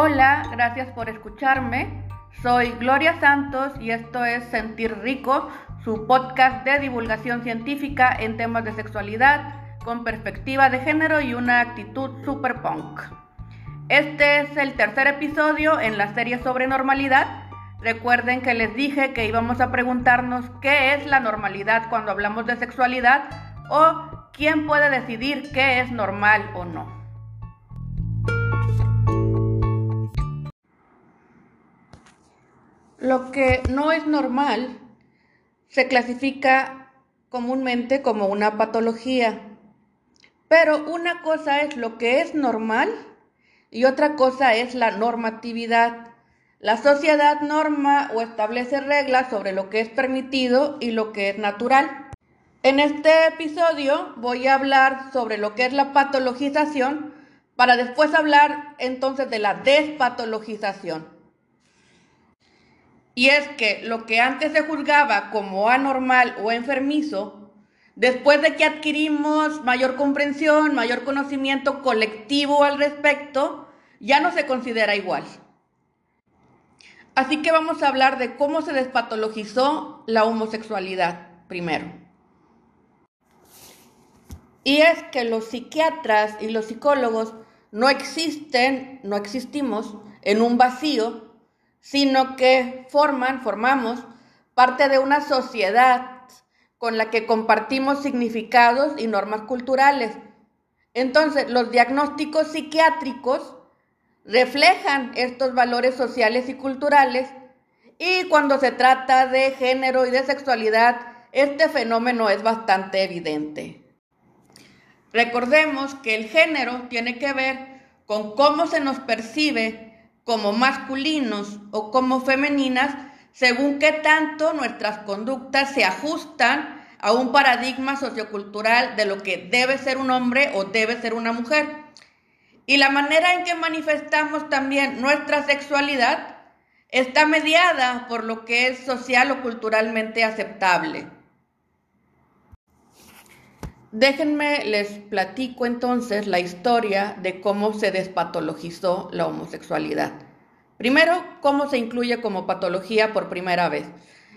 Hola, gracias por escucharme. Soy Gloria Santos y esto es Sentir Rico, su podcast de divulgación científica en temas de sexualidad con perspectiva de género y una actitud super punk. Este es el tercer episodio en la serie sobre normalidad. Recuerden que les dije que íbamos a preguntarnos qué es la normalidad cuando hablamos de sexualidad o quién puede decidir qué es normal o no. Lo que no es normal se clasifica comúnmente como una patología. Pero una cosa es lo que es normal y otra cosa es la normatividad. La sociedad norma o establece reglas sobre lo que es permitido y lo que es natural. En este episodio voy a hablar sobre lo que es la patologización para después hablar entonces de la despatologización. Y es que lo que antes se juzgaba como anormal o enfermizo, después de que adquirimos mayor comprensión, mayor conocimiento colectivo al respecto, ya no se considera igual. Así que vamos a hablar de cómo se despatologizó la homosexualidad primero. Y es que los psiquiatras y los psicólogos no existen, no existimos en un vacío sino que forman, formamos parte de una sociedad con la que compartimos significados y normas culturales. Entonces, los diagnósticos psiquiátricos reflejan estos valores sociales y culturales y cuando se trata de género y de sexualidad, este fenómeno es bastante evidente. Recordemos que el género tiene que ver con cómo se nos percibe como masculinos o como femeninas, según qué tanto nuestras conductas se ajustan a un paradigma sociocultural de lo que debe ser un hombre o debe ser una mujer. Y la manera en que manifestamos también nuestra sexualidad está mediada por lo que es social o culturalmente aceptable. Déjenme les platico entonces la historia de cómo se despatologizó la homosexualidad. Primero, cómo se incluye como patología por primera vez.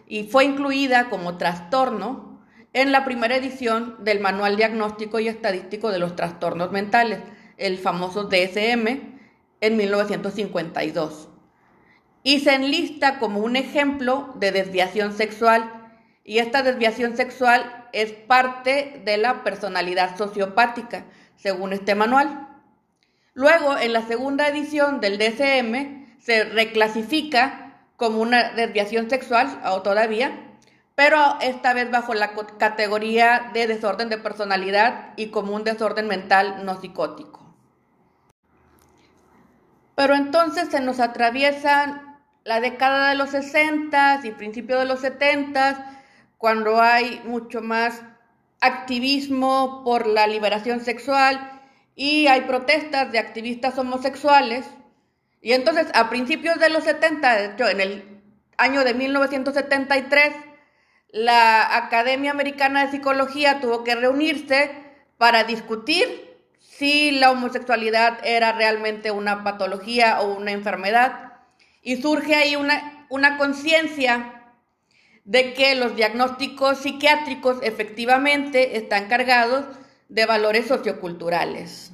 Y fue incluida como trastorno en la primera edición del Manual Diagnóstico y Estadístico de los Trastornos Mentales, el famoso DSM, en 1952. Y se enlista como un ejemplo de desviación sexual y esta desviación sexual es parte de la personalidad sociopática, según este manual. Luego, en la segunda edición del DCM, se reclasifica como una desviación sexual, o todavía, pero esta vez bajo la categoría de desorden de personalidad y como un desorden mental no psicótico. Pero entonces se nos atraviesan la década de los 60 y principios de los 70 cuando hay mucho más activismo por la liberación sexual y hay protestas de activistas homosexuales. Y entonces a principios de los 70, de hecho en el año de 1973, la Academia Americana de Psicología tuvo que reunirse para discutir si la homosexualidad era realmente una patología o una enfermedad. Y surge ahí una, una conciencia de que los diagnósticos psiquiátricos efectivamente están cargados de valores socioculturales.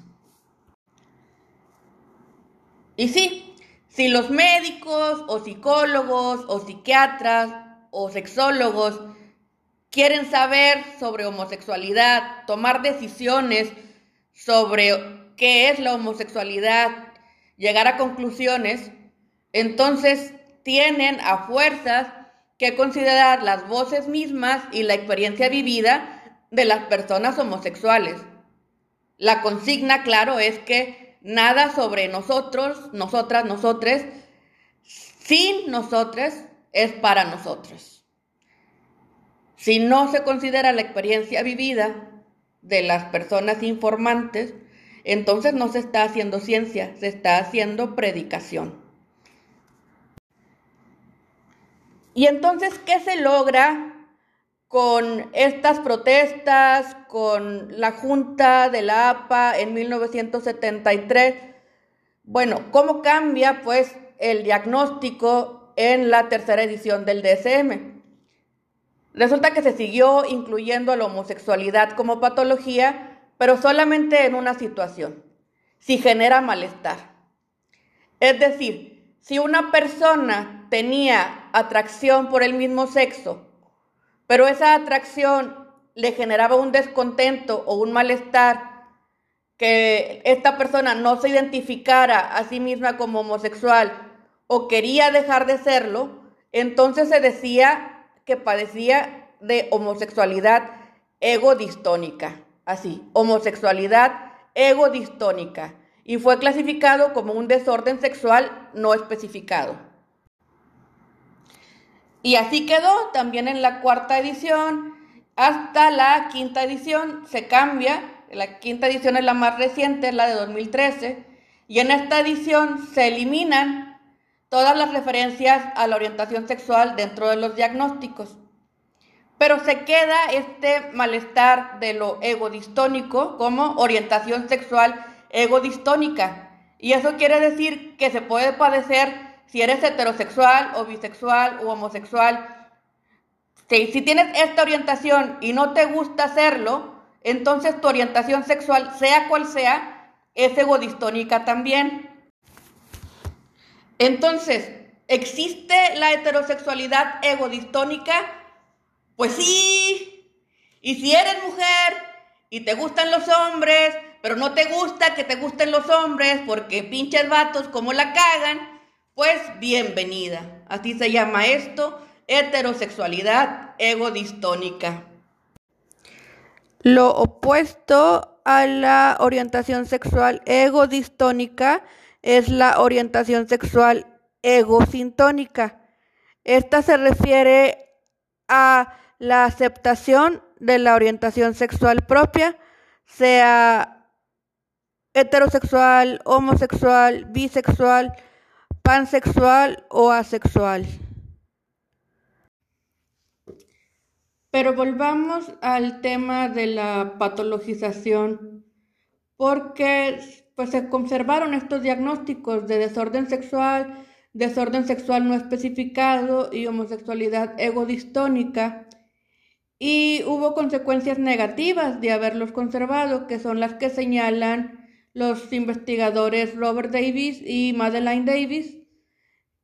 Y sí, si los médicos o psicólogos o psiquiatras o sexólogos quieren saber sobre homosexualidad, tomar decisiones sobre qué es la homosexualidad, llegar a conclusiones, entonces tienen a fuerzas que considerar las voces mismas y la experiencia vivida de las personas homosexuales. La consigna, claro, es que nada sobre nosotros, nosotras, nosotres, sin nosotros, es para nosotros. Si no se considera la experiencia vivida de las personas informantes, entonces no se está haciendo ciencia, se está haciendo predicación. Y entonces, ¿qué se logra con estas protestas, con la Junta de la APA en 1973, Bueno, ¿cómo cambia pues el diagnóstico en la tercera edición del DSM? Resulta que se siguió incluyendo la homosexualidad como patología, pero solamente en una situación, si genera malestar. Es decir, si una persona tenía atracción por el mismo sexo, pero esa atracción le generaba un descontento o un malestar, que esta persona no se identificara a sí misma como homosexual o quería dejar de serlo, entonces se decía que padecía de homosexualidad egodistónica, así, homosexualidad egodistónica, y fue clasificado como un desorden sexual no especificado. Y así quedó también en la cuarta edición, hasta la quinta edición se cambia, la quinta edición es la más reciente, es la de 2013, y en esta edición se eliminan todas las referencias a la orientación sexual dentro de los diagnósticos. Pero se queda este malestar de lo egodistónico como orientación sexual egodistónica. Y eso quiere decir que se puede padecer si eres heterosexual o bisexual o homosexual si, tienes esta orientación y no te gusta hacerlo, entonces tu orientación sexual, sea cual sea, es egodistónica también. Entonces, ¿existe la heterosexualidad egodistónica? Pues sí. Y si eres mujer y te gustan los hombres, pero no te gusta que te gusten los hombres porque pinches vatos como la cagan, pues bienvenida. Así se llama esto heterosexualidad egodistónica. Lo opuesto a la orientación sexual egodistónica es la orientación sexual egosintónica. Esta se refiere a la aceptación de la orientación sexual propia, sea heterosexual, homosexual, bisexual, pansexual o asexual. Pero volvamos al tema de la patologización, porque pues, se conservaron estos diagnósticos de desorden sexual, desorden sexual no especificado y homosexualidad egodistónica, y hubo consecuencias negativas de haberlos conservado, que son las que señalan los investigadores Robert Davis y Madeleine Davis,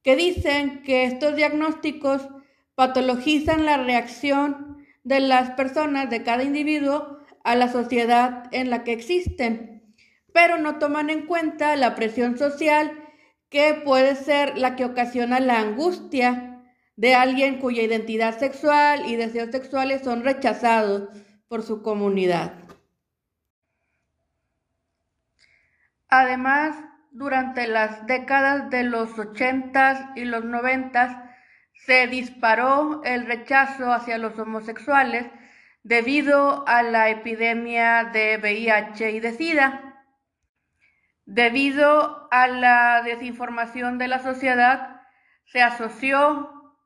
que dicen que estos diagnósticos patologizan la reacción de las personas, de cada individuo, a la sociedad en la que existen, pero no toman en cuenta la presión social que puede ser la que ocasiona la angustia de alguien cuya identidad sexual y deseos sexuales son rechazados por su comunidad. Además, durante las décadas de los 80 y los 90 se disparó el rechazo hacia los homosexuales debido a la epidemia de VIH y de SIDA. Debido a la desinformación de la sociedad, se asoció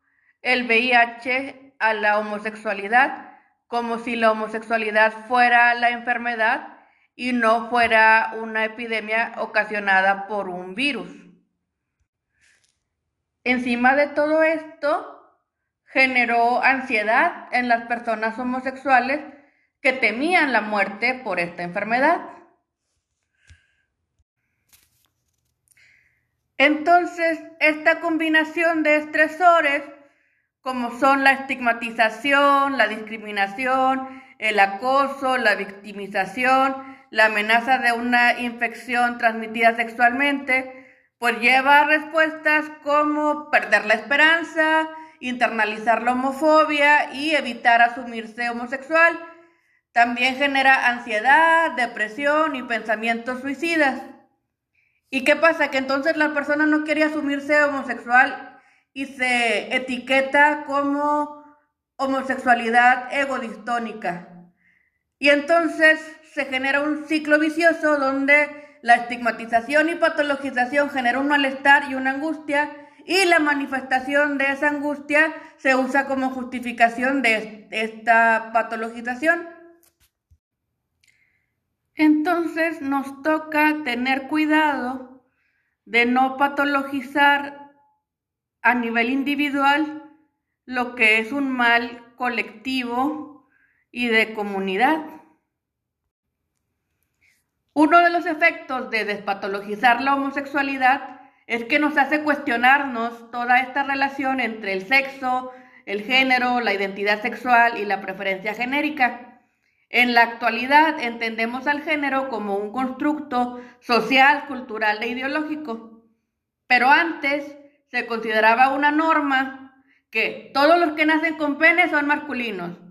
el VIH a la homosexualidad como si la homosexualidad fuera la enfermedad y no fuera una epidemia ocasionada por un virus. Encima de todo esto, generó ansiedad en las personas homosexuales que temían la muerte por esta enfermedad. Entonces, esta combinación de estresores, como son la estigmatización, la discriminación, el acoso, la victimización, la amenaza de una infección transmitida sexualmente, pues lleva respuestas como perder la esperanza, internalizar la homofobia y evitar asumirse homosexual. También genera ansiedad, depresión y pensamientos suicidas. ¿Y qué pasa? Que entonces la persona no quiere asumirse homosexual y se etiqueta como homosexualidad egodistónica. Y entonces se genera un ciclo vicioso donde la estigmatización y patologización genera un malestar y una angustia y la manifestación de esa angustia se usa como justificación de esta patologización. Entonces nos toca tener cuidado de no patologizar a nivel individual lo que es un mal colectivo y de comunidad. Uno de los efectos de despatologizar la homosexualidad es que nos hace cuestionarnos toda esta relación entre el sexo, el género, la identidad sexual y la preferencia genérica. En la actualidad entendemos al género como un constructo social, cultural e ideológico. Pero antes se consideraba una norma que todos los que nacen con pene son masculinos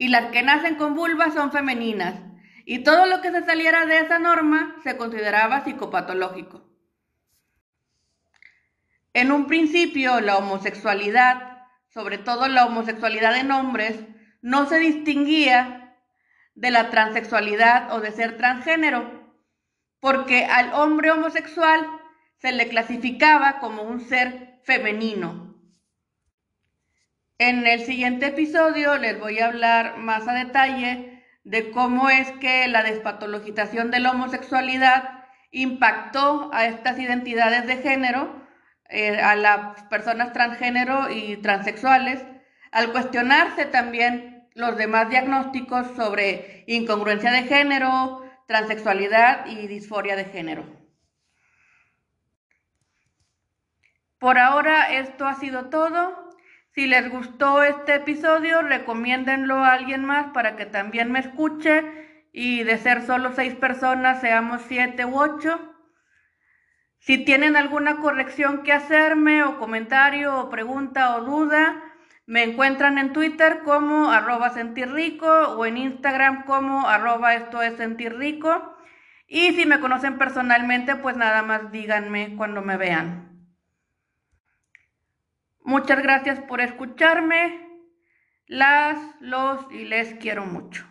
y las que nacen con vulva son femeninas. Y todo lo que se saliera de esa norma se consideraba psicopatológico. En un principio, la homosexualidad, sobre todo la homosexualidad en hombres, no se distinguía de la transexualidad o de ser transgénero, porque al hombre homosexual se le clasificaba como un ser femenino. En el siguiente episodio les voy a hablar más a detalle de cómo es que la despatologización de la homosexualidad impactó a estas identidades de género eh, a las personas transgénero y transexuales, al cuestionarse también los demás diagnósticos sobre incongruencia de género, transexualidad y disforia de género. Por ahora esto ha sido todo. Si les gustó este episodio, recomiéndenlo a alguien más para que también me escuche y de ser solo seis personas seamos siete u ocho. Si tienen alguna corrección que hacerme o comentario o pregunta o duda, me encuentran en Twitter como arroba sentirrico o en Instagram como arroba esto es sentirrico. Y si me conocen personalmente, pues nada más díganme cuando me vean. Muchas gracias por escucharme. Las, los y les quiero mucho.